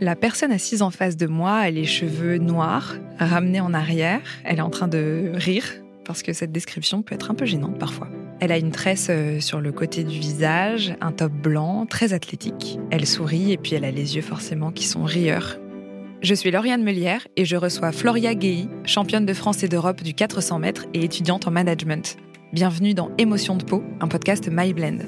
La personne assise en face de moi a les cheveux noirs, ramenés en arrière. Elle est en train de rire, parce que cette description peut être un peu gênante parfois. Elle a une tresse euh, sur le côté du visage, un top blanc, très athlétique. Elle sourit et puis elle a les yeux forcément qui sont rieurs. Je suis Lauriane Melière et je reçois Floria Guéhi, championne de France et d'Europe du 400 mètres et étudiante en management. Bienvenue dans Émotion de peau, un podcast MyBlend.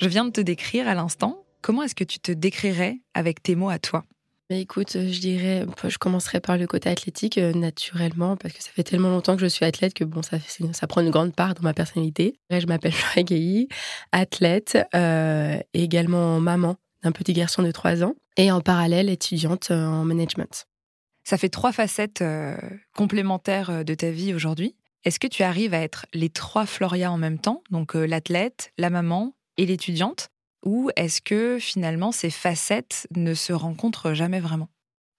Je viens de te décrire à l'instant. Comment est-ce que tu te décrirais avec tes mots à toi? Mais écoute, je dirais, je commencerai par le côté athlétique euh, naturellement, parce que ça fait tellement longtemps que je suis athlète que bon, ça, ça prend une grande part dans ma personnalité. Je m'appelle Flora athlète, euh, et également maman d'un petit garçon de 3 ans, et en parallèle étudiante euh, en management. Ça fait trois facettes complémentaires de ta vie aujourd'hui. Est-ce que tu arrives à être les trois Floria en même temps, donc l'athlète, la maman et l'étudiante Ou est-ce que finalement ces facettes ne se rencontrent jamais vraiment?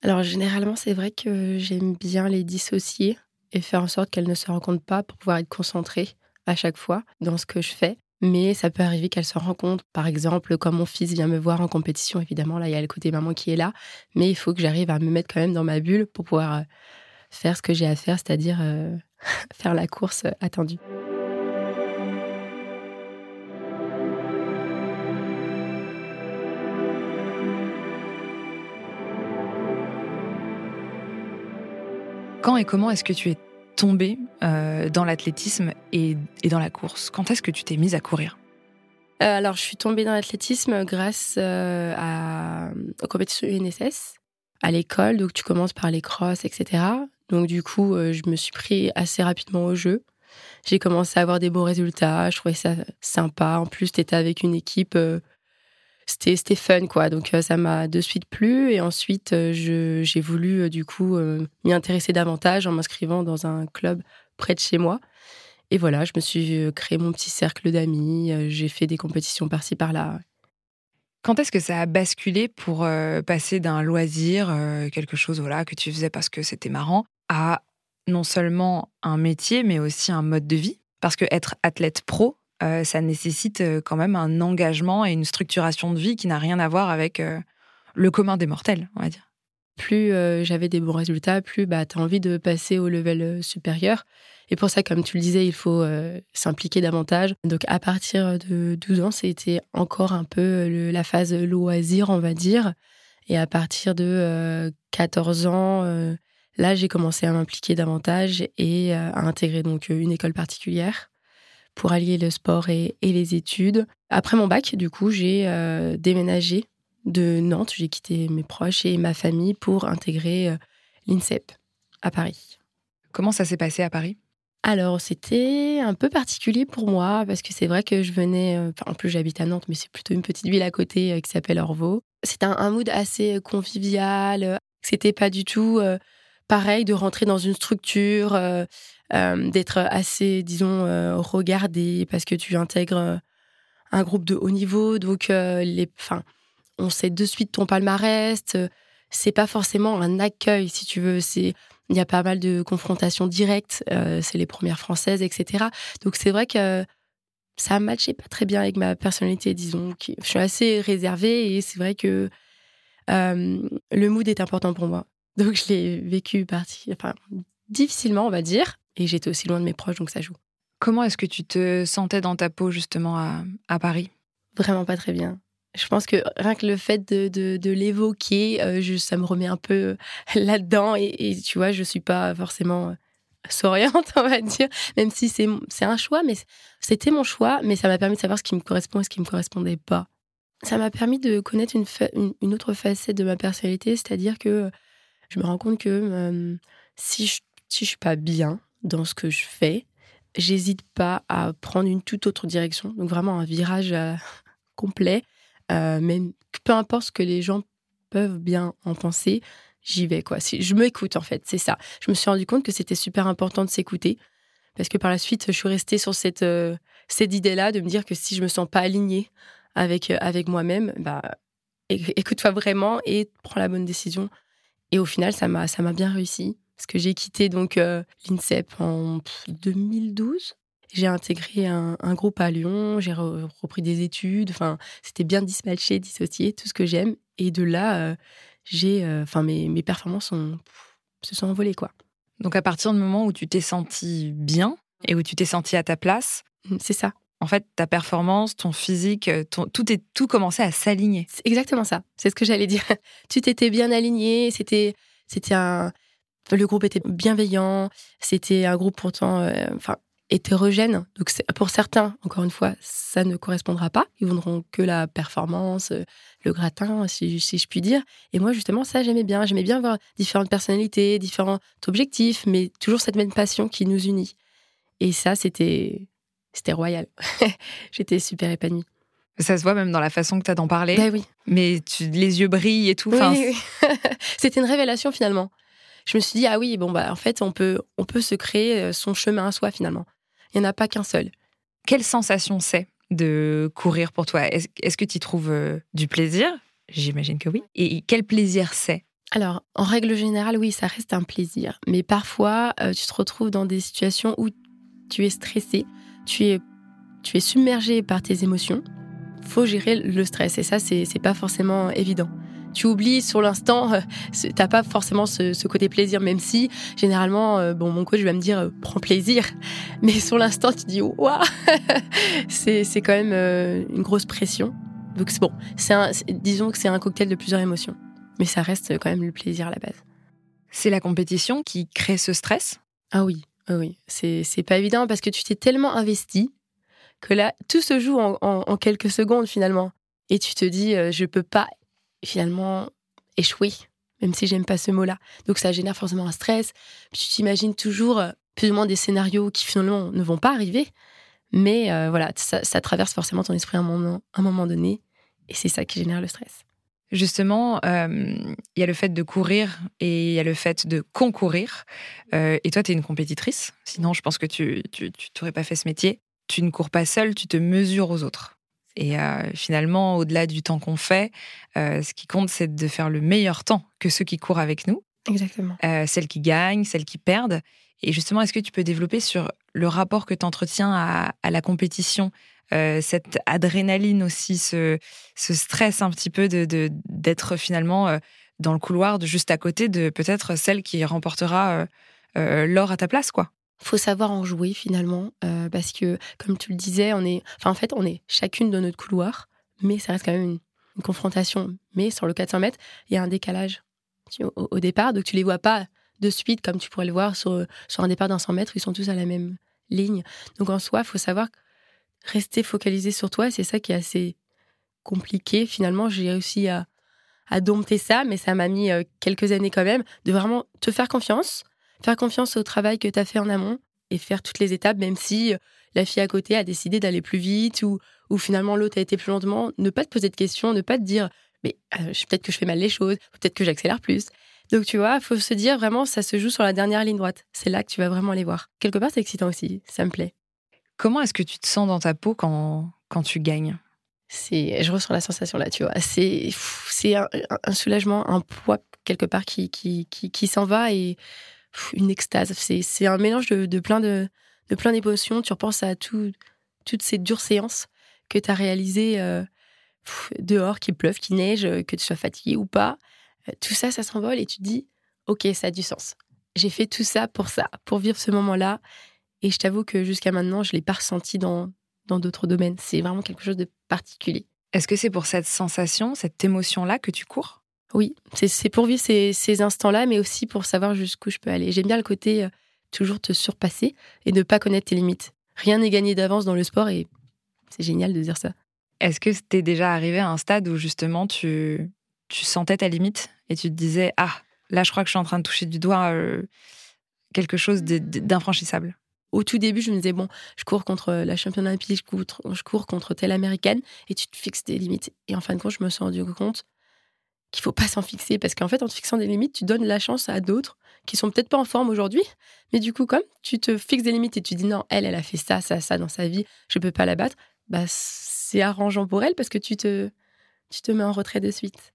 Alors généralement c'est vrai que j'aime bien les dissocier et faire en sorte qu'elles ne se rencontrent pas pour pouvoir être concentrée à chaque fois dans ce que je fais. Mais ça peut arriver qu'elles se rencontrent. Par exemple, quand mon fils vient me voir en compétition, évidemment, là, il y a le côté maman qui est là. Mais il faut que j'arrive à me mettre quand même dans ma bulle pour pouvoir euh, faire ce que j'ai à faire, c'est-à-dire euh, faire la course attendue. Quand et comment est-ce que tu es tombée euh, dans l'athlétisme et, dans la course? Quand est-ce que tu t'es mise à courir? Euh, Alors, je suis tombée dans l'athlétisme grâce euh, à, aux compétitions UNSS à l'école. Donc, tu commences par les crosses, etc. Donc, du coup, je me suis pris assez rapidement au jeu. J'ai commencé à avoir des bons résultats. Je trouvais ça sympa. En plus, tu étais avec une équipe c'était fun quoi. Donc euh, ça m'a de suite plu et ensuite euh, j'ai voulu euh, du coup m'y intéresser davantage en m'inscrivant dans un club près de chez moi. Et voilà, je me suis créé mon petit cercle d'amis, j'ai fait des compétitions par-ci par-là. Quand est-ce que ça a basculé pour passer d'un loisir, quelque chose voilà que tu faisais parce que c'était marrant, à non seulement un métier mais aussi un mode de vie? Parce que être athlète pro, euh, ça nécessite euh, quand même un engagement et une structuration de vie qui n'a rien à voir avec euh, le commun des mortels, on va dire. Plus j'avais des bons résultats, plus bah, tu as envie de passer au level supérieur. Et pour ça, comme tu le disais, il faut s'impliquer davantage. Donc à partir de 12 ans, c'était encore un peu la phase loisir, on va dire. Et à partir de 14 ans, là, j'ai commencé à m'impliquer davantage et à intégrer donc une école particulière pour allier le sport et, les études. Après mon bac, du coup, j'ai euh, déménagé de Nantes. J'ai quitté mes proches et ma famille pour intégrer euh, l'INSEP à Paris. Comment ça s'est passé à Paris? Alors, c'était un peu particulier pour moi parce que c'est vrai que je venais. Euh, en plus, j'habite à Nantes, mais c'est plutôt une petite ville à côté qui s'appelle Orvaux. C'était un, mood assez convivial. C'était pas du tout pareil de rentrer dans une structure euh, d'être assez, disons, euh, regardé parce que tu intègres euh, un groupe de haut niveau. Donc, les, on sait de suite ton palmarès. C'est pas forcément un accueil, si tu veux. C'est il y a pas mal de confrontations directes. c'est les premières françaises, etc. Donc, c'est vrai que ça matchait pas très bien avec ma personnalité, disons. Je suis assez réservée et c'est vrai que le mood est important pour moi. Donc, je l'ai vécu partie, enfin, difficilement, on va dire. Et j'étais aussi loin de mes proches, donc ça joue. Comment est-ce que tu te sentais dans ta peau justement à, Paris? Vraiment pas très bien. Je pense que rien que le fait de, l'évoquer, euh, ça me remet un peu euh, là-dedans. Et, tu vois, je suis pas forcément euh, souriante, on va dire, même si c'est un choix, mais c'était mon choix, mais ça m'a permis de savoir ce qui me correspond et ce qui me correspondait pas. Ça m'a permis de connaître une, une, autre facette de ma personnalité, c'est-à-dire que je me rends compte que si je, si je suis pas bien, dans ce que je fais, j'hésite pas à prendre une toute autre direction. Donc vraiment un virage euh, complet. Euh, même peu importe ce que les gens peuvent bien en penser, j'y vais quoi. Je m'écoute en fait, c'est ça. Je me suis rendu compte que c'était super important de s'écouter parce que par la suite, je suis restée sur cette euh, cette idée-là de me dire que si je me sens pas alignée avec avec moi-même, bah écoute-toi vraiment et prends la bonne décision Et au final, ça m'a bien réussi. Parce que j'ai quitté donc euh, l'INSEP en 2012. J'ai intégré un, groupe à Lyon, j'ai repris des études. Enfin, c'était bien dispatché, dissocié, tout ce que j'aime. Et de là, euh, j'ai, euh, enfin, mes, mes performances se sont envolées, quoi. Donc, à partir du moment où tu t'es senti bien et où tu t'es senti à ta place, mmh, c'est ça. En fait, ta performance, ton physique, tout est tout commençait à s'aligner. C'est exactement ça. C'est ce que j'allais dire. tu t'étais bien aligné. C'était, c'était un, le groupe était bienveillant. C'était un groupe pourtant, euh, enfin, hétérogène. Donc, pour certains, encore une fois, ça ne correspondra pas. Ils voudront que la performance, euh, le gratin, si, je puis dire. Et moi, justement, ça, j'aimais bien. J'aimais bien voir différentes personnalités, différents objectifs, mais toujours cette même passion qui nous unit. Et ça, c'était, c'était royal. J'étais super épanouie. Ça se voit même dans la façon que tu as d'en parler. Ben oui. Mais tu, les yeux brillent et tout. Oui, C'était une révélation finalement. Je me suis dit, ah oui, bon, bah, en fait, on peut, on peut se créer euh, son chemin à soi finalement. Il n'y en a pas qu'un seul. Quelle sensation c'est de courir pour toi? Est-ce que tu trouves euh, du plaisir? J'imagine que oui. Et quel plaisir c'est? Alors, en règle générale, oui, ça reste un plaisir. Mais parfois, euh, tu te retrouves dans des situations où tu es stressé, tu es, tu es submergé par tes émotions. Faut gérer le stress et ça, c'est pas forcément évident tu oublies sur l'instant, euh, t'as pas forcément ce, côté plaisir, même si généralement, euh, bon, mon coach va me dire euh, prends plaisir, mais sur l'instant, tu dis waouh, c'est quand même une grosse pression. Donc bon, c'est disons que c'est un cocktail de plusieurs émotions, mais ça reste quand même le plaisir à la base. C'est la compétition qui crée ce stress? Ah oui, ah oui, c'est pas évident parce que tu t'es tellement investi que là, tout se joue en, en quelques secondes finalement. Et tu te dis, je peux pas finalement échouer, même si j'aime pas ce mot-là. Donc ça génère forcément un stress. tu t'imagines toujours euh, plus ou moins des scénarios qui finalement ne vont pas arriver. Mais euh, voilà, ça, traverse forcément ton esprit à un moment, donné. Et c'est ça qui génère le stress. Justement, euh, il y a le fait de courir et il y a le fait de concourir. et toi, tu es une compétitrice. Sinon, je pense que tu n'aurais pas fait ce métier. Tu ne cours pas seule, tu te mesures aux autres. Et euh, finalement, au-delà du temps qu'on fait, euh, ce qui compte, c'est de faire le meilleur temps que ceux qui courent avec nous. Exactement. Euh, celles qui gagnent, celles qui perdent. Et justement, est-ce que tu peux développer sur le rapport que tu entretiens à, la compétition, cette adrénaline aussi, ce, stress un petit peu de d'être finalement dans le couloir de juste à côté de peut-être celle qui remportera l'or à ta place, quoi? Faut savoir en jouer finalement euh, parce que comme tu le disais on est enfin en fait on est chacune dans notre couloir mais ça reste quand même une, confrontation. Mais sur le 400 mètres il y a un décalage au, départ. Donc tu les vois pas de suite comme tu pourrais le voir sur, sur un départ d'un 100 mètres. Ils sont tous à la même ligne. Donc en soi faut savoir rester focalisé sur toi. C'est ça qui est assez compliqué finalement. J'ai réussi à, à dompter ça mais ça m'a mis euh, quelques années quand même de vraiment te faire confiance faire confiance au travail que tu as fait en amont et faire toutes les étapes, même si euh, la fille à côté a décidé d'aller plus vite ou, ou finalement l'autre a été plus lentement. Ne pas te poser de questions, ne pas te dire, mais euh, peut-être que je fais mal les choses, peut-être que j'accélère plus. Donc tu vois, il faut se dire vraiment, ça se joue sur la dernière ligne droite. C'est là que tu vas vraiment les voir. Quelque part, c'est excitant aussi, ça me plaît. Comment est-ce que tu te sens dans ta peau quand, quand tu gagnes? C'est, je ressens la sensation là, tu vois. C'est, c'est un, soulagement, un poids quelque part qui, qui, qui, qui s'en va et une extase. C'est un mélange de, plein de, de plein d'émotions. Tu repenses à tout, toutes ces dures séances que tu as réalisées euh, dehors, qu'il pleuve, qu'il neige, euh, que tu sois fatigué ou pas. Euh, tout ça, ça s'envole et tu te dis, ok, ça a du sens. J'ai fait tout ça pour ça, pour vivre ce moment-là. Et je t'avoue que jusqu'à maintenant, je ne l'ai pas ressenti dans dans d'autres domaines. C'est vraiment quelque chose de particulier. Est-ce que c'est pour cette sensation, cette émotion-là que tu cours? Oui, c'est pour vivre ces, instants-là, mais aussi pour savoir jusqu'où je peux aller. J'aime bien le côté euh, toujours te surpasser et ne pas connaître tes limites. Rien n'est gagné d'avance dans le sport et c'est génial de dire ça. Est-ce que t'es déjà arrivé à un stade où justement tu, tu sentais ta limite et tu te disais Ah, là je crois que je suis en train de toucher du doigt euh, quelque chose d'infranchissable? Au tout début, je me disais, bon, je cours contre la championne olympique, je cours, je cours contre telle américaine, et tu te fixes des limites. Et en fin de compte, je me suis rendu compte qu'il faut pas s'en fixer parce qu'en fait en te fixant des limites tu donnes la chance à d'autres qui sont peut-être pas en forme aujourd'hui. Mais du coup comme tu te fixes des limites et tu dis non elle elle a fait ça ça ça dans sa vie je peux pas la battre bah c'est arrangeant pour elle parce que tu te tu te mets en retrait de suite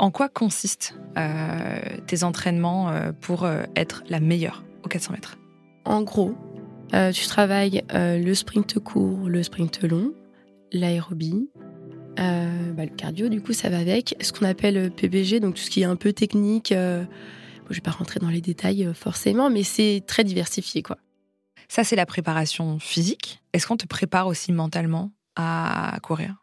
En quoi consistent tes entraînements pour être la meilleure aux 400 mètres? En gros, tu travailles le sprint court, le sprint long, l'aérobie, euh, bah, le cardio, du coup, ça va avec. Ce qu'on appelle PBG, donc tout ce qui est un peu technique. Euh, je vais pas rentrer dans les détails euh, forcément, mais c'est très diversifié, quoi. Ça, c'est la préparation physique. Est-ce qu'on te prépare aussi mentalement à courir?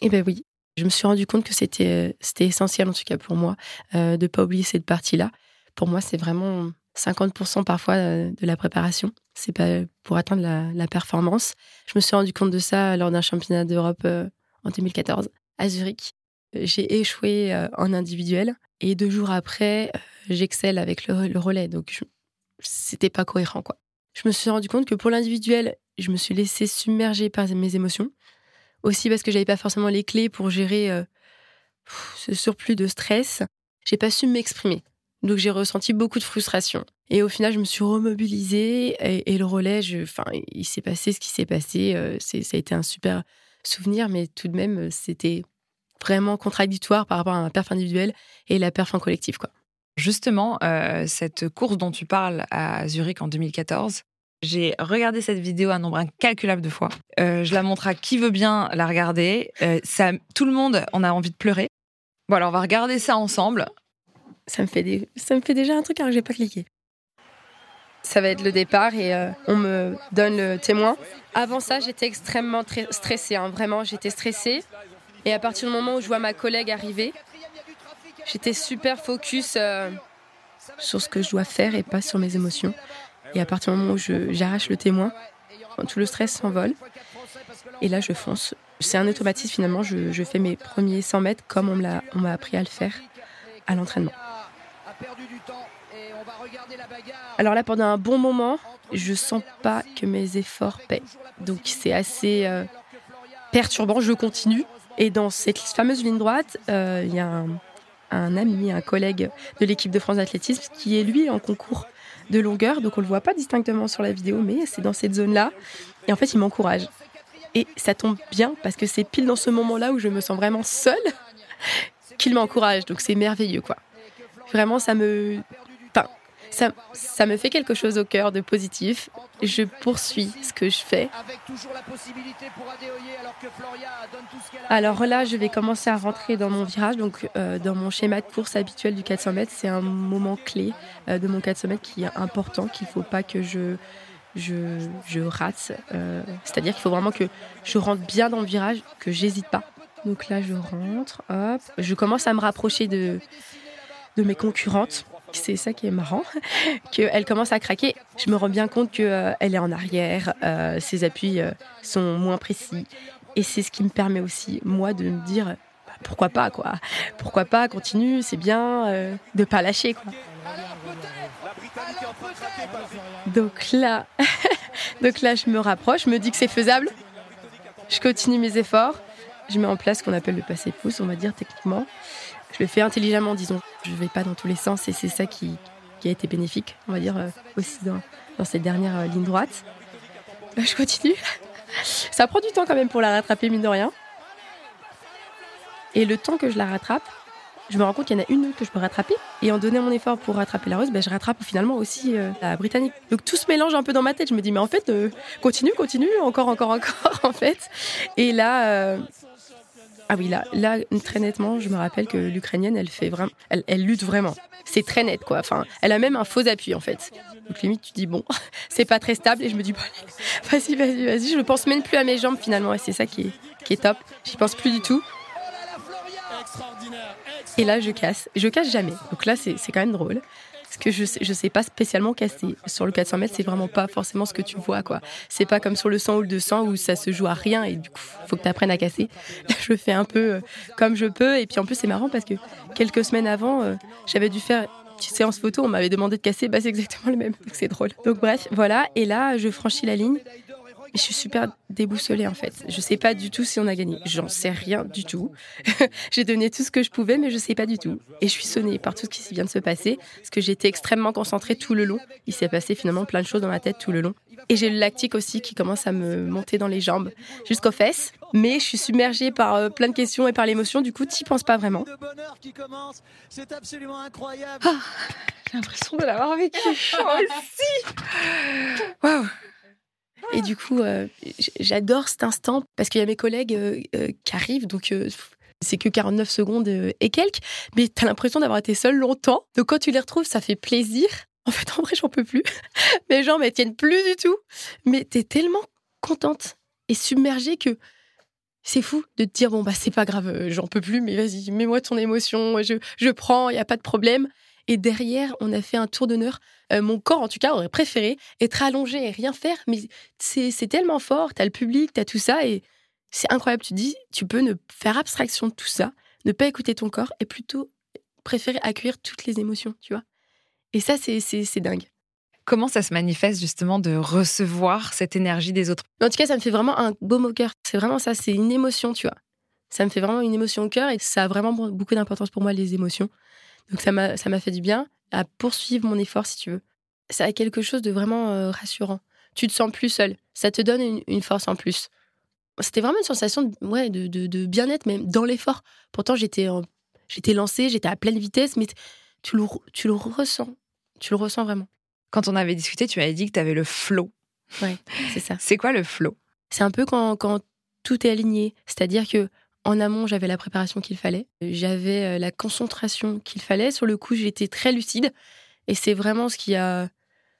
Eh ben oui. Je me suis rendu compte que c'était c'était essentiel, en tout cas pour moi, de ne pas oublier cette partie-là. Pour moi, c'est vraiment 50% parfois de la préparation. C'est pas pour atteindre la, performance. Je me suis rendu compte de ça lors d'un championnat d'Europe en 2014 à Zurich. J'ai échoué euh, en individuel et deux jours après, euh, j'excelle avec le, relais. Donc, c'était pas cohérent, quoi. Je me suis rendu compte que pour l'individuel, je me suis laissée submerger par mes émotions. Aussi parce que j'avais pas forcément les clés pour gérer euh, ce surplus de stress. J'ai pas su m'exprimer. Donc j'ai ressenti beaucoup de frustration. Et au final, je me suis remobilisée et, le relais, enfin, il s'est passé ce qui s'est passé. ça a été un super souvenir, mais tout de même, c'était vraiment contradictoire par rapport à ma perf individuelle et la perf en collectif. Quoi. Justement, euh, cette course dont tu parles à Zurich en 2014, j'ai regardé cette vidéo un nombre incalculable de fois. Euh, je la montre à qui veut bien la regarder. Euh, ça, tout le monde en a envie de pleurer. Bon, alors on va regarder ça ensemble. Ça me fait, déjà un truc que j'ai pas cliqué. Ça va être le départ et on me donne le témoin. Avant ça, j'étais extrêmement stressée. Hein. Vraiment, j'étais stressée. Et à partir du moment où je vois ma collègue arriver, j'étais super focus euh, sur ce que je dois faire et pas sur mes émotions. Et à partir du moment où j'arrache le témoin, tout le stress s'envole. Et là, je fonce. C'est un automatisme finalement. Je, je, fais mes premiers 100 mètres comme on m'a appris à le faire à l'entraînement. Alors là, pendant un bon moment, je sens pas que mes efforts paient. Donc c'est assez euh, perturbant. Je continue. Et dans cette fameuse ligne droite, euh, il y a un, ami, un collègue de l'équipe de France d'athlétisme qui est lui en concours de longueur. Donc on le voit pas distinctement sur la vidéo, mais c'est dans cette zone-là. Et en fait, il m'encourage. Et ça tombe bien parce que c'est pile dans ce moment-là où je me sens vraiment seule qu'il m'encourage. Donc c'est merveilleux, quoi. Vraiment, ça me ça, me fait quelque chose au cœur de positif. Je poursuis ce que je fais. Alors là, je vais commencer à rentrer dans mon virage, donc euh, dans mon schéma de course habituel du 400 mètres. C'est un moment clé euh, de mon 400 mètres qui est important, qu'il ne faut pas que je, je, rate. Euh, c'est-à-dire qu'il faut vraiment que je rentre bien dans le virage, que j'hésite pas. Donc là, je rentre, hop. Je commence à me rapprocher de, de mes concurrentes c'est ça qui est marrant, qu'elle commence à craquer. Je me rends bien compte qu'elle euh, est en arrière, euh, ses appuis euh, sont moins précis. Et c'est ce qui me permet aussi, moi, de me dire bah, pourquoi pas, quoi. Pourquoi pas, continue, c'est bien de pas lâcher, quoi. Donc là, donc là, je me rapproche, je me dis que c'est faisable. Je continue mes efforts. Je mets en place ce qu'on appelle le passé pouce, on va dire techniquement je le fais intelligemment, disons. Je ne vais pas dans tous les sens et c'est ça qui, a été bénéfique, on va dire, euh, aussi dans, cette dernière euh, ligne droite. Là, je continue. Ça prend du temps quand même pour la rattraper, mine de rien. Et le temps que je la rattrape, je me rends compte qu'il y en a une que je peux rattraper. Et en donnant mon effort pour rattraper la rose, ben, je rattrape finalement aussi euh, la britannique. Donc tout se mélange un peu dans ma tête. Je me dis, mais en fait, continue, continue, encore, encore, encore, en fait. Et là, ah oui, là, là, très nettement, je me rappelle que l'Ukrainienne, elle fait vraiment, elle, lutte vraiment. C'est très net, quoi. Enfin, elle a même un faux appui, en fait. Donc limite, tu dis bon, c'est pas très stable, et je me dis bon, vas-y, vas-y, vas-y. Je ne pense même plus à mes jambes finalement, et c'est ça qui est, qui est top. J'y pense plus du tout. Et là, je casse. Je casse jamais. Donc là, c'est quand même drôle. Parce que je sais, sais pas spécialement casser. Sur le 400 mètres, c'est vraiment pas forcément ce que tu vois, quoi. C'est pas comme sur le 100 ou le 200 où ça se joue à rien et du coup, faut que tu apprennes à casser. je fais un peu euh, comme je peux. Et puis en plus, c'est marrant parce que quelques semaines avant, euh, j'avais dû faire une séance photo, on m'avait demandé de casser, bah, c'est exactement le même, donc c'est drôle. Donc bref, voilà, et là, je franchis la ligne, je suis super déboussolée en fait. Je sais pas du tout si on a gagné. J'en sais rien du tout. j'ai donné tout ce que je pouvais, mais je sais pas du tout. Et je suis sonnée par tout ce qui vient de se passer, parce que j'étais extrêmement concentrée tout le long. Il s'est passé finalement plein de choses dans ma tête tout le long. Et j'ai le lactique aussi qui commence à me monter dans les jambes jusqu'aux fesses. Mais je suis submergée par euh, plein de questions et par l'émotion. Du coup, tu penses pas vraiment. Ah, j'ai l'impression de l'avoir vécu aussi. Waouh. Et du coup, euh, j'adore cet instant parce qu'il y a mes collègues euh, qui arrivent. Donc, c'est que 49 secondes et quelques. Mais tu as l'impression d'avoir été seule longtemps. Donc, quand tu les retrouves, ça fait plaisir. En fait, en vrai, j'en peux plus. Mes jambes, elles tiennent plus du tout. Mais t'es tellement contente et submergée que c'est fou de te dire bon bah c'est pas grave, euh, j'en peux plus, mais vas-y, mets-moi ton émotion, je, je prends, il y a pas de problème. Et derrière, on a fait un tour d'honneur. Euh, mon corps, en tout cas, aurait préféré être allongé et rien faire, mais c'est tellement fort. T'as le public, t'as tout ça, et c'est incroyable. Tu dis, tu peux ne faire abstraction de tout ça, ne pas écouter ton corps, et plutôt préférer accueillir toutes les émotions, tu vois. Et ça, c'est dingue. Comment ça se manifeste justement de recevoir cette énergie des autres? En tout cas, ça me fait vraiment un baume au cœur. C'est vraiment ça, c'est une émotion, tu vois. Ça me fait vraiment une émotion au cœur et ça a vraiment beaucoup d'importance pour moi, les émotions. Donc ça m'a fait du bien à poursuivre mon effort, si tu veux. Ça a quelque chose de vraiment euh, rassurant. Tu te sens plus seul. Ça te donne une, force en plus. C'était vraiment une sensation de, ouais, de, de, bien-être, même dans l'effort. Pourtant, j'étais j'étais lancée, j'étais à pleine vitesse, mais tu le, tu le ressens. Tu le ressens vraiment. Quand on avait discuté, tu m'avais dit que tu avais le flow. Oui, c'est ça. c'est quoi le flow? C'est un peu quand, quand tout est aligné. C'est-à-dire que en amont, j'avais la préparation qu'il fallait. J'avais euh, la concentration qu'il fallait. Sur le coup, j'étais très lucide. Et c'est vraiment ce qui a,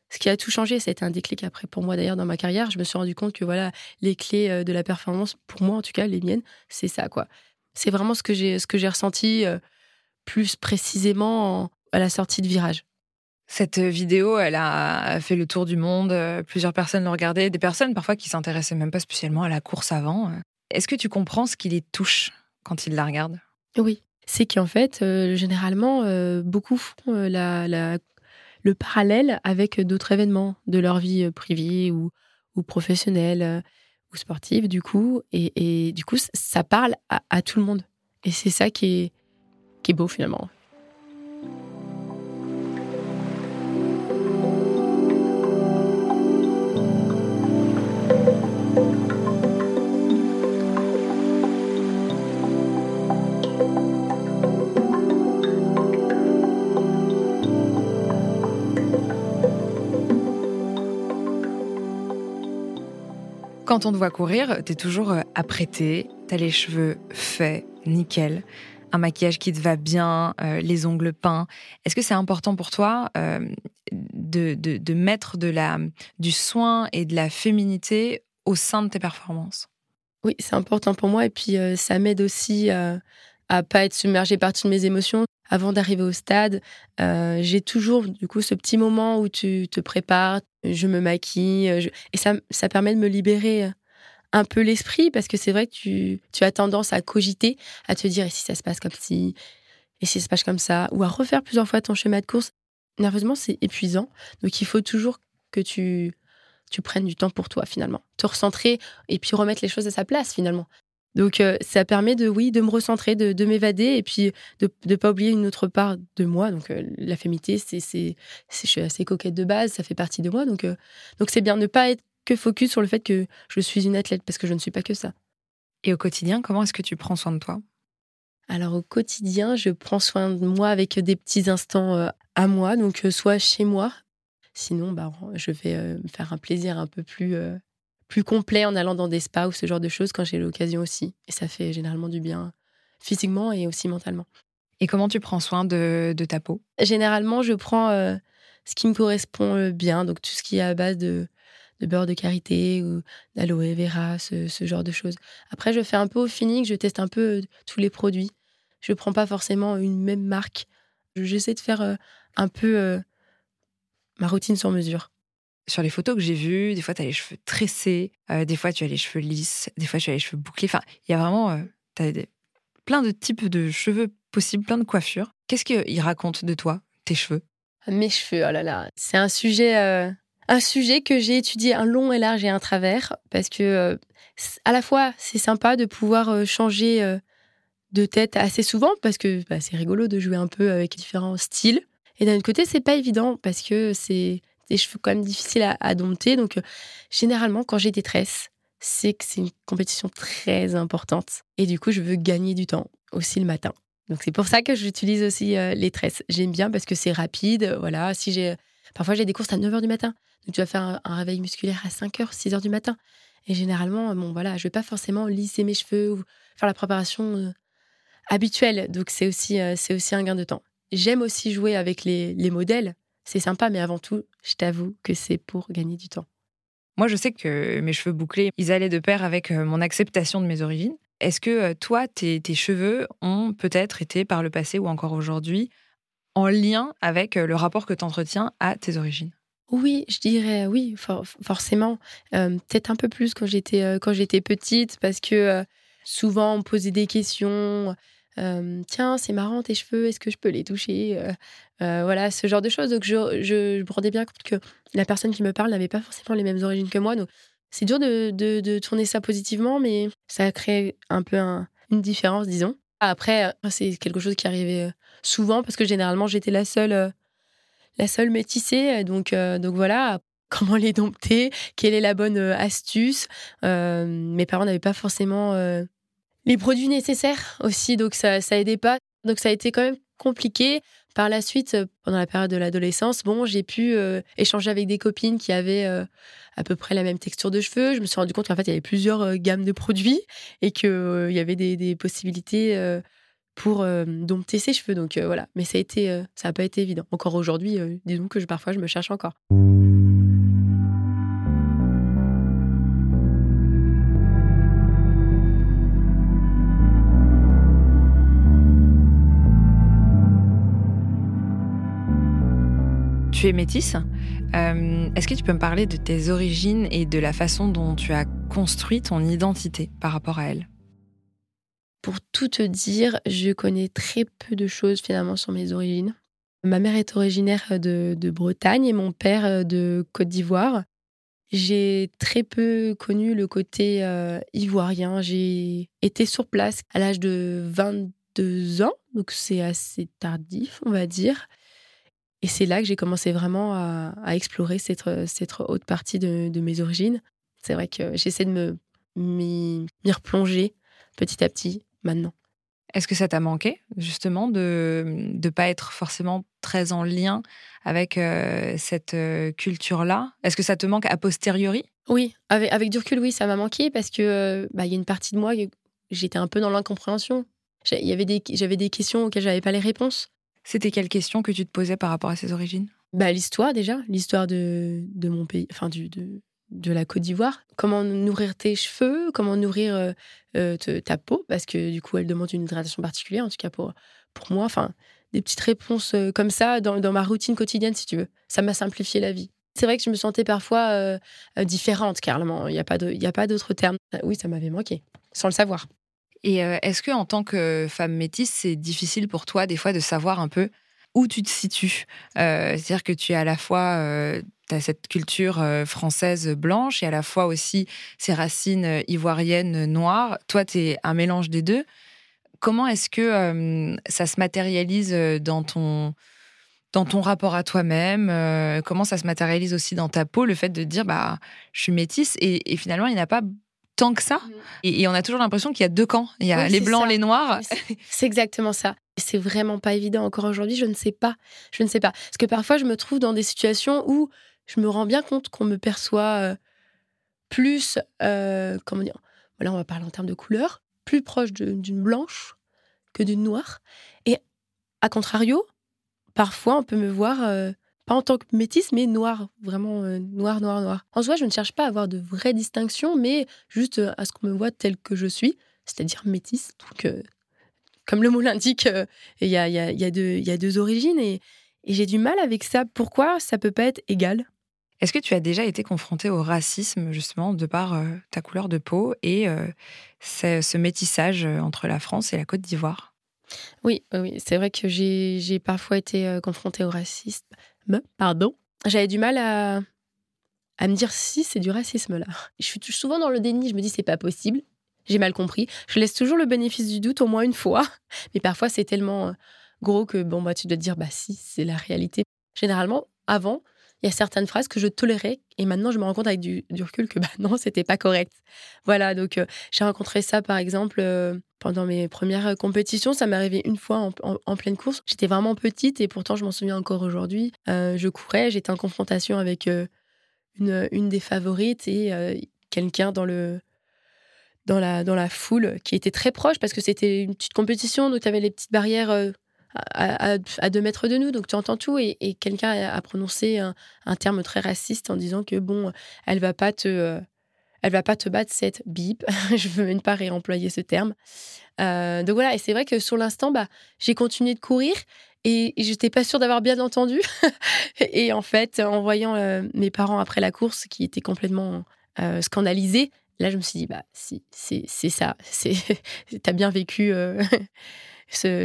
ce qui a tout changé. Ça a été un déclic après pour moi d'ailleurs dans ma carrière. Je me suis rendu compte que voilà, les clés euh, de la performance, pour moi en tout cas, les miennes, c'est ça quoi. C'est vraiment ce que j'ai, que j'ai ressenti euh, plus précisément à la sortie de virage. Cette vidéo, elle a fait le tour du monde. Plusieurs personnes l'ont regardée. Des personnes parfois qui s'intéressaient même pas spécialement à la course avant. Est-ce que tu comprends ce qui les touche quand ils la regardent? Oui. C'est qu'en fait, euh, généralement, euh, beaucoup font euh, le parallèle avec d'autres événements de leur vie privée ou, professionnelle ou sportive, du coup. Et, du coup, ça parle à, tout le monde. Et c'est ça qui qui est beau finalement. Quand on te voit courir, t'es toujours euh, apprêté, t'as les cheveux faits, nickel, un maquillage qui te va bien, euh, les ongles peints. Est-ce que c'est important pour toi euh, de, de, mettre de la, du soin et de la féminité au sein de tes performances? Oui, c'est important pour moi et puis ça m'aide aussi à pas être submergée par toutes mes émotions. Avant d'arriver au stade, j'ai toujours du coup ce petit moment où tu te prépares, je me maquille. Et ça, ça permet de me libérer un peu l'esprit parce que c'est vrai que tu, tu as tendance à cogiter, à te dire et si ça se passe comme ci, et si ça se passe comme ça, ou à refaire plusieurs fois ton schéma de course. Nerveusement, c'est épuisant. Donc il faut toujours que tu, tu prennes du temps pour toi finalement, te recentrer et puis remettre les choses à sa place finalement. Donc euh, ça permet de oui de me recentrer, de, de m'évader et puis de ne pas oublier une autre part de moi. Donc euh, la féminité, c'est c'est je suis assez coquette de base, ça fait partie de moi. Donc euh, donc c'est bien de ne pas être que focus sur le fait que je suis une athlète parce que je ne suis pas que ça. Et au quotidien, comment est-ce que tu prends soin de toi? Alors au quotidien, je prends soin de moi avec des petits instants à moi, donc soit chez moi. Sinon, bah, je vais me faire un plaisir un peu plus plus complet en allant dans des spas ou ce genre de choses quand j'ai l'occasion aussi. Et ça fait généralement du bien physiquement et aussi mentalement. Et comment tu prends soin de, ta peau? Généralement, je prends euh, ce qui me correspond euh, bien, donc tout ce qui est à base de, beurre de karité ou d'aloe vera, ce, genre de choses. Après, je fais un peu au feeling, je teste un peu euh, tous les produits. Je ne prends pas forcément une même marque. J'essaie de faire un peu ma routine sur mesure sur les photos que j'ai vues, des fois, tu as les cheveux tressés, euh, des fois, tu as les cheveux lisses, des fois, tu as les cheveux bouclés. Enfin, il y a vraiment euh, as plein de types de cheveux possibles, plein de coiffures. Qu'est-ce qu'ils racontent de toi, tes cheveux? Mes cheveux, oh là là. C'est un sujet euh, un sujet que j'ai étudié un long et large et un travers parce que à la fois c'est sympa de pouvoir changer de tête assez souvent parce que bah, c'est rigolo de jouer un peu avec différents styles. Et d'un autre côté, c'est pas évident parce que c'est des cheveux quand même difficiles à, dompter. Donc, généralement, quand j'ai des tresses, c'est que c'est une compétition très importante. Et du coup, je veux gagner du temps aussi le matin. Donc, c'est pour ça que j'utilise aussi les tresses. J'aime bien parce que c'est rapide. Voilà, si j'ai. Parfois, j'ai des courses à 9 h du matin. Donc, tu vas faire un, réveil musculaire à 5 h, 6 h du matin. Et généralement, bon, voilà, je vais pas forcément lisser mes cheveux ou faire la préparation habituel. Donc, c'est aussi, euh, aussi un gain de temps. J'aime aussi jouer avec les modèles. C'est sympa, mais avant tout, je t'avoue que c'est pour gagner du temps. Moi, je sais que mes cheveux bouclés, ils allaient de pair avec euh, mon acceptation de mes origines. Est-ce que euh, toi, tes, tes cheveux ont peut-être été par le passé ou encore aujourd'hui en lien avec le rapport que tu entretiens à tes origines? Oui, je dirais oui, forcément. Peut-être un peu plus quand j'étais quand j'étais petite, parce que souvent on me posait des questions tiens, c'est marrant tes cheveux, est-ce que je peux les toucher Voilà, ce genre de choses. Donc, je, je, me rendais bien compte que la personne qui me parle n'avait pas forcément les mêmes origines que moi. Donc, c'est dur de, de, tourner ça positivement, mais ça a créé un peu une différence, disons. Après, c'est quelque chose qui arrivait souvent parce que généralement, j'étais la seule, la seule métissée. Donc, donc voilà, comment les dompter, quelle est la bonne astuce. mes parents n'avaient pas forcément les produits nécessaires aussi, donc ça, ça aidait pas. Donc ça a été quand même compliqué. Par la suite, euh, pendant la période de l'adolescence, bon, j'ai pu euh, échanger avec des copines qui avaient euh, à peu près la même texture de cheveux. Je me suis rendu compte qu'en fait, il y avait plusieurs gammes de produits et qu'il y avait des, possibilités pour dompter ses cheveux. Donc voilà, mais ça a été, ça n'a pas été évident. Encore aujourd'hui, disons que je, parfois, je me cherche encore. Tu es métisse. Euh, est-ce que tu peux me parler de tes origines et de la façon dont tu as construit ton identité par rapport à elle? Pour tout te dire, je connais très peu de choses finalement sur mes origines. Ma mère est originaire de, Bretagne et mon père euh, de Côte d'Ivoire. J'ai très peu connu le côté euh, ivoirien. J'ai été sur place à l'âge de 22 ans, donc c'est assez tardif, on va dire. Et c'est là que j'ai commencé vraiment à, explorer cette, cette, haute partie de, mes origines. C'est vrai que j'essaie de me m'y replonger petit à petit maintenant. Est-ce que ça t'a manqué, justement, de ne pas être forcément très en lien avec euh, cette euh, culture-là? Est-ce que ça te manque a posteriori? Oui, avec, avec, du recul, oui, ça m'a manqué parce que euh, bah, y a une partie de moi, j'étais un peu dans l'incompréhension. J'avais des, des questions auxquelles j'avais pas les réponses. C'était quelle question que tu te posais par rapport à ses origines? Bah, L'histoire déjà, l'histoire de, de, mon pays, enfin du, de, de la Côte d'Ivoire. Comment nourrir tes cheveux, comment nourrir euh, euh, ta peau, parce que du coup elle demande une hydratation particulière, en tout cas pour, pour moi. Enfin, des petites réponses euh, comme ça dans, dans ma routine quotidienne, si tu veux. Ça m'a simplifié la vie. C'est vrai que je me sentais parfois différente, carrément. Il n'y a pas d'autre terme. Oui, ça m'avait manqué, sans le savoir. Et euh, est-ce que en tant que femme métisse, c'est difficile pour toi des fois de savoir un peu où tu te situes? Euh, C'est-à-dire que tu es à la fois euh, cette culture française blanche et à la fois aussi ces racines ivoiriennes noires. Toi, tu es un mélange des deux. Comment est-ce que ça se matérialise dans ton dans ton rapport à toi-même, comment ça se matérialise aussi dans ta peau, le fait de dire bah je suis métisse et, et finalement il n'y a pas tant que ça. Mhm. Et, on a toujours l'impression qu'il y a deux camps. Il y a les blancs, les noirs. C'est exactement ça. C'est vraiment pas évident. Encore aujourd'hui, je ne sais pas. Je ne sais pas. Parce que parfois, je me trouve dans des situations où je me rends bien compte qu'on me perçoit euh, plus, euh, comment dire, voilà, on va parler en termes de couleur, plus proche d'une blanche que d'une noire. Et à contrario, parfois, on peut me voir euh, pas en tant que métisse, mais noir, vraiment euh, noir, noir, noir. En soi, je ne cherche pas à avoir de vraies distinctions, mais juste euh, à ce qu'on me voit tel que je suis, c'est-à-dire métisse. Donc, euh, comme le mot l'indique, il y, a, y, a, y, a y, a, deux origines et, et j'ai du mal avec ça. Pourquoi ça peut pas être égal? Est-ce que tu as déjà été confronté au racisme, justement, de par ta couleur de peau et ce métissage entre la France et la Côte d'Ivoire? Oui, oui, c'est vrai que j'ai parfois été confrontée au racisme pardon, j'avais du mal à, à me dire si c'est du racisme là. Je suis souvent dans le déni, je me dis c'est pas possible, j'ai mal compris. Je laisse toujours le bénéfice du doute au moins une fois, mais parfois c'est tellement euh, gros que bon bah tu dois te dire bah si c'est la réalité. Généralement avant il y a certaines phrases que je tolérais et maintenant je me rends compte avec du, recul que bah non c'était pas correct. Voilà donc euh, j'ai rencontré ça par exemple euh, pendant mes premières compétitions ça m'est arrivé une fois en, pleine course. J'étais vraiment petite et pourtant je m'en souviens encore aujourd'hui. je courais j'étais en confrontation avec une, une des favorites et quelqu'un dans le dans la, dans la foule qui était très proche parce que c'était une petite compétition, donc tu avais les petites barrières euh, à, deux mètres de nous, donc tu entends tout. Et, quelqu'un a, prononcé un, terme très raciste en disant que bon, elle va pas te, euh, elle va pas te battre cette bip. Je veux même pas réemployer ce terme. Euh, donc voilà, et c'est vrai que sur l'instant, bah, j'ai continué de courir et j'étais pas sûre d'avoir bien entendu. et en fait, en voyant mes parents après la course qui étaient complètement scandalisés, Là, je me suis dit, bah, si, c'est ça. Tu as bien vécu euh,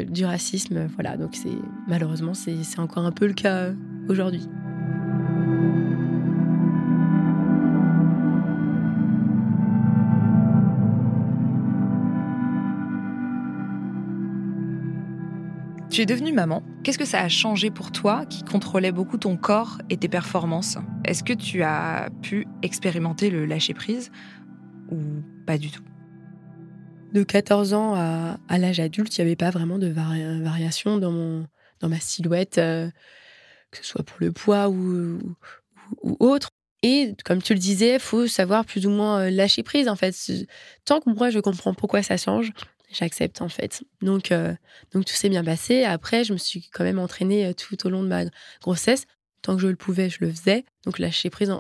du racisme. Voilà, donc c'est malheureusement, c'est encore un peu le cas aujourd'hui. Tu es devenue maman. Qu'est-ce que ça a changé pour toi qui contrôlait beaucoup ton corps et tes performances? Est-ce que tu as pu expérimenter le lâcher-prise ou pas du tout? De 14 ans à, l'âge adulte, il n'y avait pas vraiment de variation dans, mon, dans ma silhouette, euh, que ce soit pour le poids ou, autre. Et comme tu le disais, il faut savoir plus ou moins euh, lâcher prise en fait. Tant que moi je comprends pourquoi ça change, j'accepte en fait. Donc, euh, donc tout s'est bien passé. Après, je me suis quand même entraînée tout au long de ma grossesse. Tant que je le pouvais, je le faisais. Donc lâcher prise,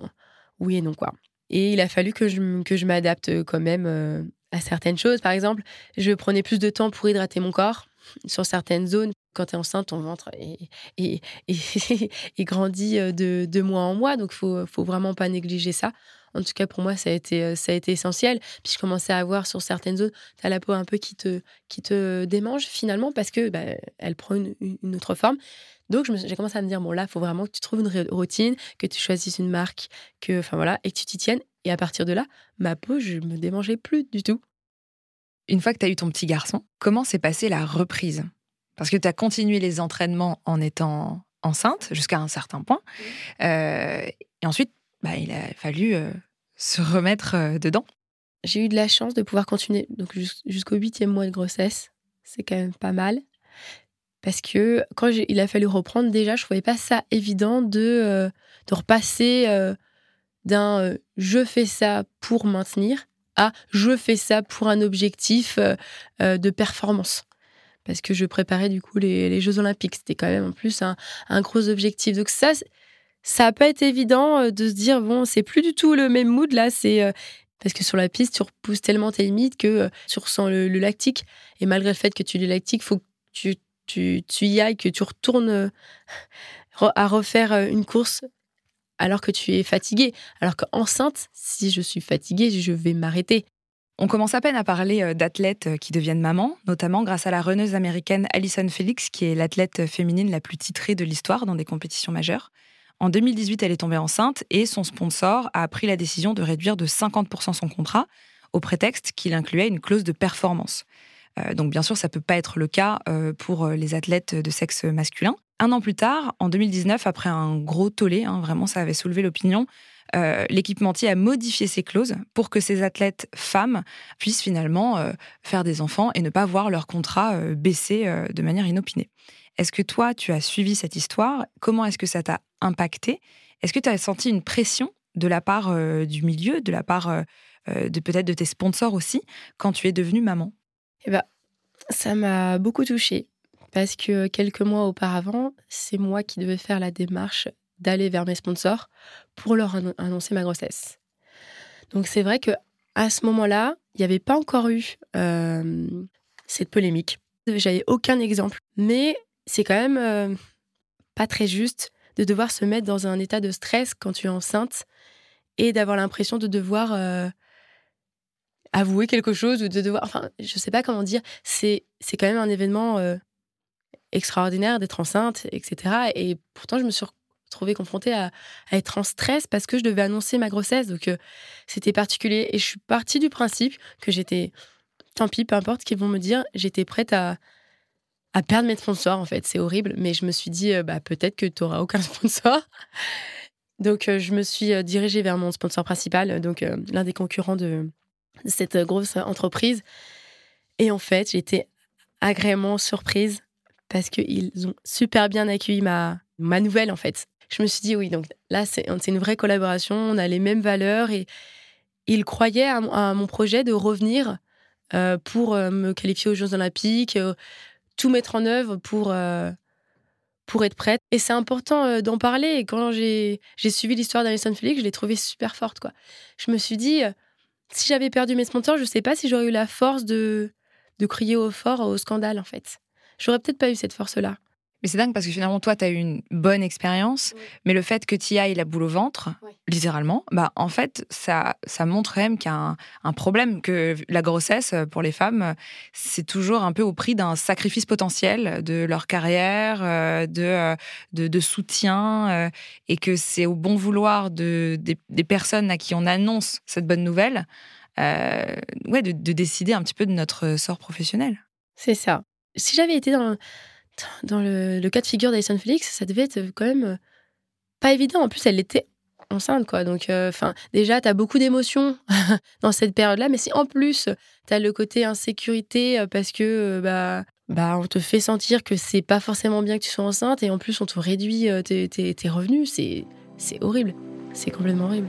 oui et non quoi. Et il a fallu que je, que je m'adapte quand même certaines choses. Par exemple, je prenais plus de temps pour hydrater mon corps sur certaines zones. Quand tu es enceinte, ton ventre et, et, et, grandit euh, de, de, mois en mois. Donc, faut, faut vraiment pas négliger ça. En tout cas, pour moi, ça a été, ça a été essentiel. Puis je commençais à avoir sur certaines zones, tu as la peau un peu qui te, qui te démange finalement parce que bah, elle prend une, une autre forme. Donc, j'ai commencé à me dire, bon, là, il faut vraiment que tu trouves une routine, que tu choisisses une marque, que, enfin voilà, et que tu t'y tiennes. Et à partir de là, ma peau, je me démangeais plus du tout. Une fois que tu as eu ton petit garçon, comment s'est passée la reprise? Parce que tu as continué les entraînements en étant enceinte jusqu'à un certain point. Euh, et ensuite, bah, il a fallu euh, se remettre euh, dedans. J'ai eu de la chance de pouvoir continuer donc jusqu'au huitième mois de grossesse. C'est quand même pas mal. Parce que quand il a fallu reprendre, déjà, je ne trouvais pas ça évident de, de repasser d'un euh, je fais ça pour maintenir à je fais ça pour un objectif de performance. Parce que je préparais du coup les, Jeux Olympiques. C'était quand même en plus un, un, gros objectif. Donc ça, ça n'a pas été évident de se dire, bon, c'est plus du tout le même mood là. C'est parce que sur la piste, tu repousses tellement tes limites que tu ressens le, lactique. Et malgré le fait que tu es lactique, faut que tu tu, y ailles, que tu retournes euh, à refaire euh, une course alors que tu es fatiguée. Alors qu'enceinte, si je suis fatiguée, je vais m'arrêter. On commence à peine à parler euh, d'athlètes qui deviennent mamans, notamment grâce à la runneuse américaine Alison Felix, qui est l'athlète féminine la plus titrée de l'histoire dans des compétitions majeures. En 2018, elle est tombée enceinte et son sponsor a pris la décision de réduire de 50% son contrat au prétexte qu'il incluait une clause de performance. Euh, donc bien sûr, ça peut pas être le cas euh, pour euh, les athlètes de sexe masculin. Un an plus tard, en 2019, après un gros tollé, hein, vraiment ça avait soulevé l'opinion, l'équipementier a modifié ses clauses pour que ces athlètes femmes puissent finalement faire des enfants et ne pas voir leur contrat baisser de manière inopinée. Est-ce que toi, tu as suivi cette histoire? Comment est-ce que ça t'a impacté? Est-ce que tu as senti une pression de la part du milieu, de la part de peut-être de tes sponsors aussi, quand tu es devenue maman? Eh ben, ça m'a beaucoup touchée parce que quelques mois auparavant, c'est moi qui devais faire la démarche d'aller vers mes sponsors pour leur annoncer ma grossesse. Donc c'est vrai que à ce moment-là, il n'y avait pas encore eu euh, cette polémique. J'avais aucun exemple, mais c'est quand même euh, pas très juste de devoir se mettre dans un état de stress quand tu es enceinte et d'avoir l'impression de devoir euh, avouer quelque chose ou de devoir. Enfin, je sais pas comment dire. C'est, quand même un événement euh, extraordinaire d'être enceinte, etc. Et pourtant, je me suis retrouvée confrontée à, être en stress parce que je devais annoncer ma grossesse. Donc, c'était particulier. Et je suis partie du principe que j'étais, tant pis, peu importe ce qu'ils vont me dire, j'étais prête à, à perdre mes sponsors, en fait. C'est horrible. Mais je me suis dit, bah, peut-être que tu n'auras aucun sponsor. Donc, je me suis dirigée vers mon sponsor principal, donc l'un des concurrents de cette grosse entreprise. Et en fait, été agréablement surprise parce qu'ils ont super bien accueilli ma, ma nouvelle, en fait. Je me suis dit, oui, donc là, c'est une vraie collaboration, on a les mêmes valeurs et ils croyaient à, mon projet de revenir euh, pour euh, me qualifier aux Jeux Olympiques, euh, tout mettre en œuvre pour, pour être prête. Et c'est important d'en parler. Et quand j'ai suivi l'histoire d'Alison Felix, je l'ai trouvée super forte. Quoi. Je me suis dit, si j'avais perdu mes sponsors, je ne sais pas si j'aurais eu la force de, de crier au fort au scandale, en fait. J'aurais peut-être pas eu cette force-là. Mais c'est dingue parce que finalement, toi, tu as eu une bonne expérience, mais le fait que tu ailles la boule au ventre, littéralement, bah, en fait, ça, ça montre quand même qu'il y a un, problème, que la grossesse, pour les femmes, c'est toujours un peu au prix d'un sacrifice potentiel de leur carrière, euh, de, euh, de, de soutien, euh, et que c'est au bon vouloir de, des, personnes à qui on annonce cette bonne nouvelle, ouais, de, de décider un petit peu de notre sort professionnel. C'est ça. Si j'avais été dans, dans le, cas de figure d'Alison Felix, ça devait être quand même euh, pas évident. En plus, elle était enceinte, quoi. Donc, euh, enfin, déjà, tu as beaucoup d'émotions dans cette période-là, mais si en plus, tu as le côté insécurité euh, parce que, bah, bah, on te fait sentir que c'est pas forcément bien que tu sois enceinte et en plus, on te réduit tes revenus, c'est horrible. C'est complètement horrible.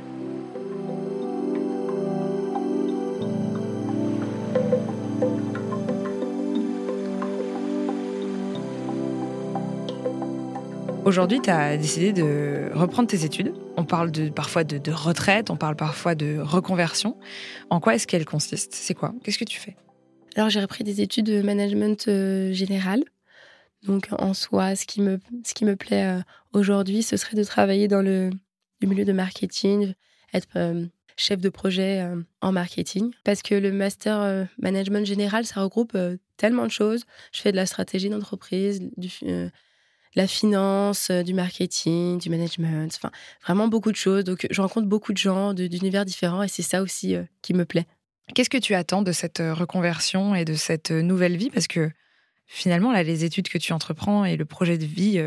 Aujourd'hui, tu as décidé de reprendre tes études. On parle parfois de, retraite, on parle parfois de reconversion. En quoi est-ce qu'elle consiste? C'est quoi? Qu'est-ce que tu fais? Alors, j'ai repris des études de management euh, général. Donc, en soi, ce qui me, ce qui me plaît euh, aujourd'hui, ce serait de travailler dans le, milieu de marketing, être euh, chef de projet en marketing. Parce que le master management général, ça regroupe tellement de choses. Je fais de la stratégie d'entreprise, du la finance, euh, du marketing, du management, enfin vraiment beaucoup de choses. Donc je rencontre beaucoup de gens d'univers différents et c'est ça aussi euh, qui me plaît. Qu'est-ce que tu attends de cette euh, reconversion et de cette nouvelle vie? Parce que finalement, là, les études que tu entreprends et le projet de vie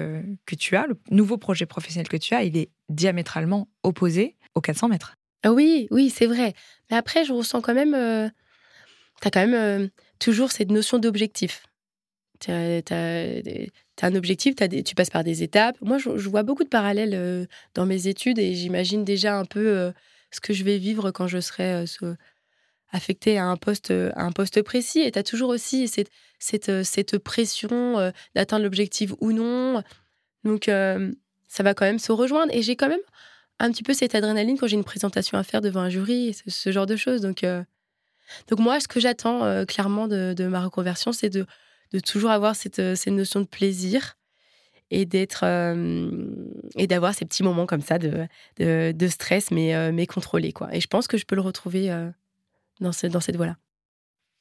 que tu as, le nouveau projet professionnel que tu as, il est diamétralement opposé aux 400 mètres. Ah oui, oui, c'est vrai. Mais après, je ressens quand même. tu as quand même toujours cette notion d'objectif. Tu as, un objectif, tu passes par des étapes. Moi, je, vois beaucoup de parallèles euh, dans mes études et j'imagine déjà un peu euh, ce que je vais vivre quand je serai euh, affectée à un poste, à un poste précis. Et tu as toujours aussi cette, cette, cette pression d'atteindre l'objectif ou non. Donc, ça va quand même se rejoindre. Et j'ai quand même un petit peu cette adrénaline quand j'ai une présentation à faire devant un jury, ce, ce genre de choses. Donc, donc moi, ce que j'attends clairement de, de, ma reconversion, c'est de de toujours avoir cette, euh, cette notion de plaisir et d'être euh, et d'avoir ces petits moments comme ça de, de, stress mais, euh, mais contrôlés quoi. Et je pense que je peux le retrouver dans, ce, dans cette voie là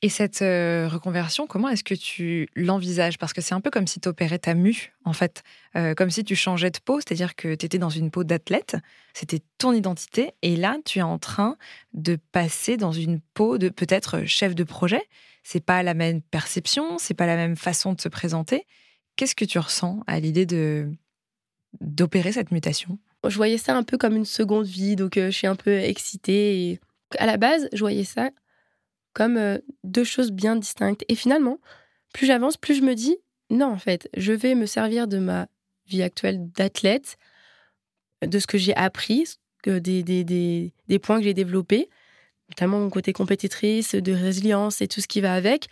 et cette reconversion, comment est-ce que tu l'envisages? Parce que c'est un peu comme si tu opérais ta mue, en fait. comme si tu changeais de peau, c'est-à-dire que tu étais dans une peau d'athlète, c'était ton identité, et là, tu es en train de passer dans une peau de peut-être chef de projet c'est pas la même perception, c'est pas la même façon de se présenter. Qu'est-ce que tu ressens à l'idée de d'opérer cette mutation? Je voyais ça un peu comme une seconde vie, donc euh, je suis un peu excitée. À la base, je voyais ça comme euh, deux choses bien distinctes. Et finalement, plus j'avance, plus je me dis, non, en fait, je vais me servir de ma vie actuelle d'athlète, de ce que j'ai appris, des, points que j'ai développés, notamment mon côté compétitrice, de résilience et tout ce qui va avec,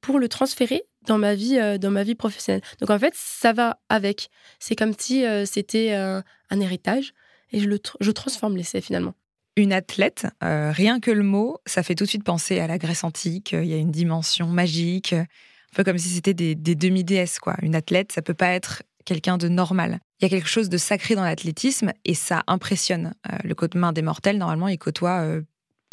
pour le transférer dans ma vie, euh, dans ma vie professionnelle. Donc en fait, ça va avec. C'est comme si euh, c'était un héritage et je, le je transforme l'essai finalement. Une athlète, rien que le mot, ça fait tout de suite penser à la Grèce antique. Il y a une dimension magique, un peu comme si c'était des, demi-déesses. quoi. Une athlète, ça peut pas être quelqu'un de normal. Il y a quelque chose de sacré dans l'athlétisme et ça impressionne. le main des mortels, normalement, il côtoie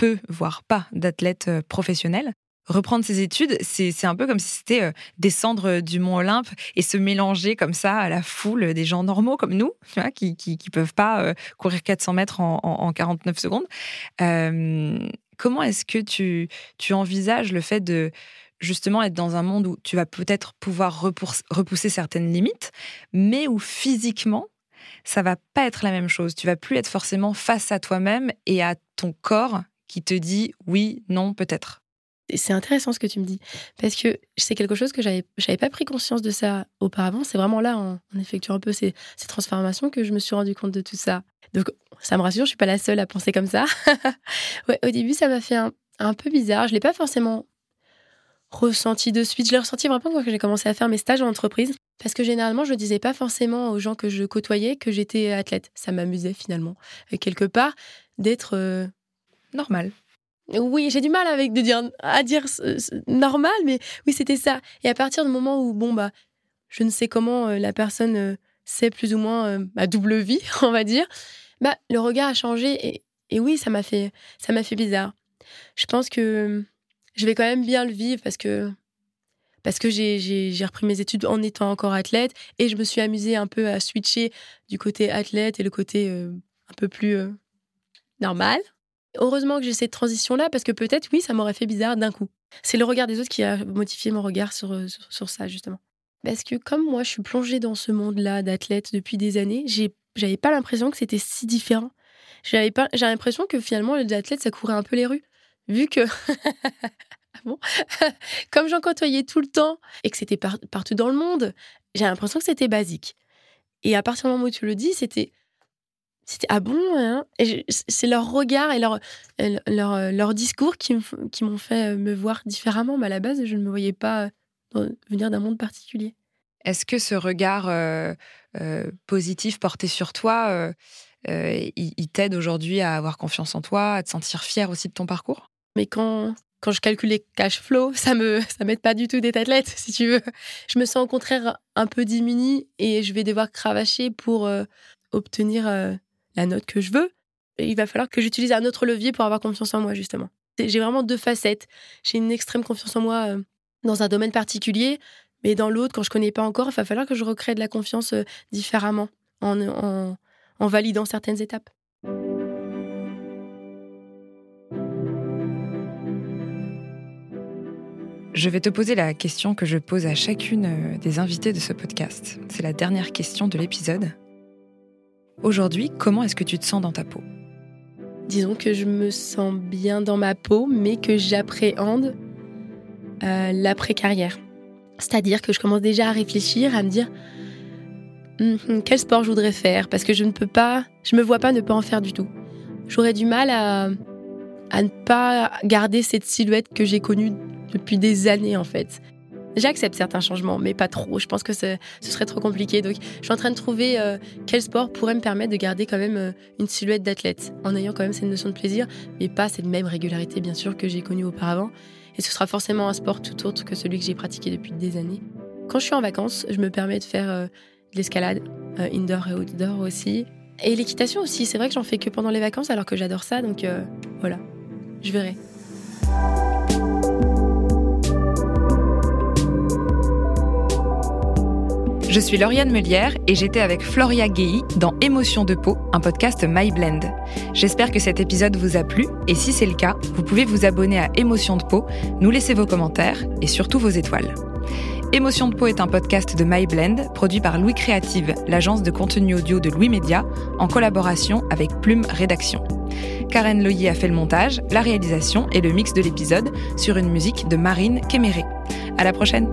peu, voire pas d'athlètes euh, professionnels. Reprendre ses études, c'est un peu comme si c'était euh, descendre du mont Olympe et se mélanger comme ça à la foule des gens normaux comme nous, qui ne peuvent pas euh, courir 400 mètres en, 49 secondes. comment est-ce que tu, tu envisages le fait de justement être dans un monde où tu vas peut-être pouvoir repousser certaines limites, mais où physiquement, ça va pas être la même chose? Tu vas plus être forcément face à toi-même et à ton corps qui te dit oui, non, peut-être. C'est intéressant ce que tu me dis, parce que c'est quelque chose que j'avais, j'avais pas pris conscience de ça auparavant. C'est vraiment là, en, effectuant un peu ces, transformations, que je me suis rendu compte de tout ça. Donc, ça me rassure, je suis pas la seule à penser comme ça. ouais, au début, ça m'a fait un, un peu bizarre. Je l'ai pas forcément ressenti de suite. Je l'ai ressenti vraiment quand j'ai commencé à faire mes stages en entreprise. Parce que généralement, je disais pas forcément aux gens que je côtoyais que j'étais athlète. Ça m'amusait finalement, quelque part, d'être euh, normal. Oui, j'ai du mal avec de dire à dire normal, mais oui, c'était ça. Et à partir du moment où bon bah, je ne sais comment euh, la personne euh, sait plus ou moins ma double vie, on va dire, bah le regard a changé et, oui, ça m'a fait fait bizarre. Je pense que je vais quand même bien le vivre parce que parce que j'ai repris mes études en étant encore athlète et je me suis amusée un peu à switcher du côté athlète et le côté euh, un peu plus euh, normal. Heureusement que j'ai cette transition-là parce que peut-être, oui, ça m'aurait fait bizarre d'un coup. C'est le regard des autres qui a modifié mon regard sur, euh, sur, ça, justement. Parce que comme moi, je suis plongée dans ce monde-là d'athlète depuis des années, j'avais pas l'impression que c'était si différent. J'avais l'impression que finalement, les athlètes, ça courait un peu les rues vu que bon, comme j'en côtoyais tout le temps et que c'était partout dans le monde, j'ai l'impression que c'était basique. Et à partir du moment où tu le dis, c'était c'était ah bon hein? C'est leur regard et leur leur, leur discours qui m'ont fait me voir différemment. Mais à la base je ne me voyais pas venir d'un monde particulier. Est-ce que ce regard euh, euh, positif porté sur toi euh, il t'aide aujourd'hui à avoir confiance en toi à te sentir fier aussi de ton parcours? Mais quand, quand je calcule les cash flow, ça me ça m'aide pas du tout d'être athlète, si tu veux. Je me sens au contraire un peu diminuée et je vais devoir cravacher pour euh, obtenir euh, la note que je veux. il va falloir que j'utilise un autre levier pour avoir confiance en moi, justement. J'ai vraiment deux facettes. J'ai une extrême confiance en moi euh, dans un domaine particulier, mais dans l'autre, quand je connais pas encore, il va falloir que je recrée de la confiance différemment, en, en, en validant certaines étapes. Je vais te poser la question que je pose à chacune euh, des invités de ce podcast. C'est la dernière question de l'épisode. Aujourd'hui, comment est-ce que tu te sens dans ta peau? Disons que je me sens bien dans ma peau, mais que j'appréhende euh, l'après-carrière. C'est-à-dire que je commence déjà à réfléchir, à me dire hum, quel sport je voudrais faire, parce que je ne peux pas, je me vois pas ne pas en faire du tout. J'aurais du mal à ne pas garder cette silhouette que j'ai connue depuis des années en fait. J'accepte certains changements, mais pas trop. Je pense que ce serait trop compliqué. Donc, je suis en train de trouver euh, quel sport pourrait me permettre de garder quand même euh, une silhouette d'athlète, en ayant quand même cette notion de plaisir, mais pas cette même régularité, bien sûr, que j'ai connue auparavant. Et ce sera forcément un sport tout autre que celui que j'ai pratiqué depuis des années. Quand je suis en vacances, je me permets de faire euh, de l'escalade, indoor et outdoor aussi. Et l'équitation aussi. C'est vrai que j'en fais que pendant les vacances, alors que j'adore ça. Donc, voilà. Je verrai. Je suis Lauriane Melière et j'étais avec Floria Gay dans Émotion de peau, un podcast My Blend. J'espère que cet épisode vous a plu et si c'est le cas, vous pouvez vous abonner à Émotion de peau, nous laisser vos commentaires et surtout vos étoiles. Émotion de peau est un podcast de My Blend produit par Louis Créative, l'agence de contenu audio de Louis Média, en collaboration avec Plume Rédaction. Karen Loyer a fait le montage, la réalisation et le mix de l'épisode sur une musique de Marine Kéméré. À la prochaine!